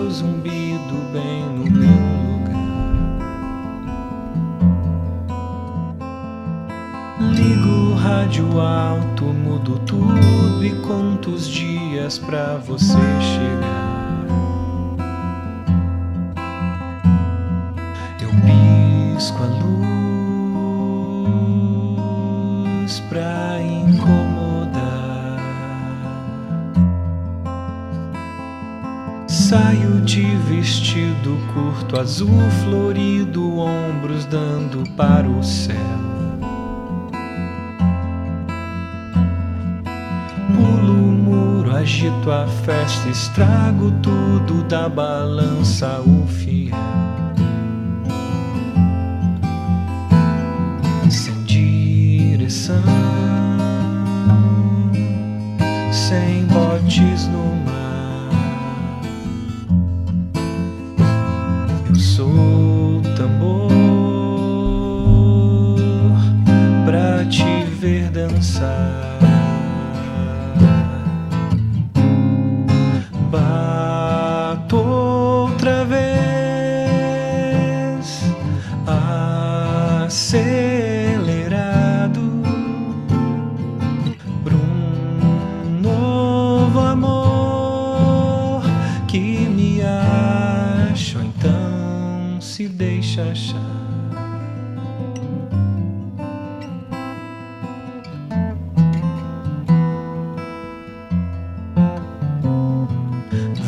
seu zumbido bem no meu lugar. Ligo o rádio alto, mudo tudo e conto os dias pra você chegar. Eu pisco a luz. Saio de vestido curto, azul florido, ombros dando para o céu. Pulo o muro, agito a festa, estrago tudo da balança o fiel.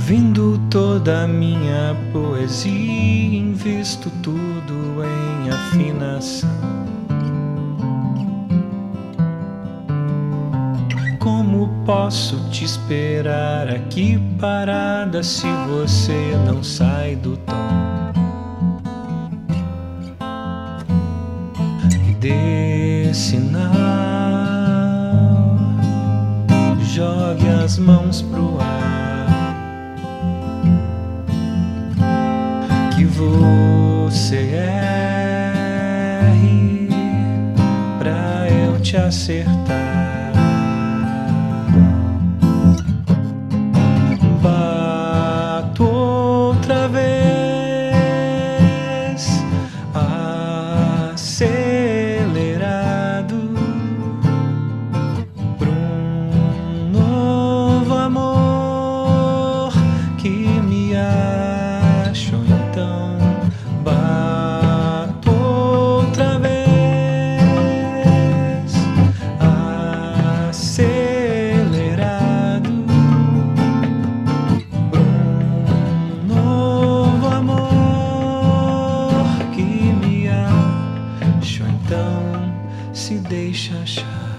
Vindo toda a minha poesia, invisto tudo em afinação. Como posso te esperar aqui parada se você não sai do tom? Jogue as mãos pro ar. que você erre pra eu te acertar. Então se deixa achar.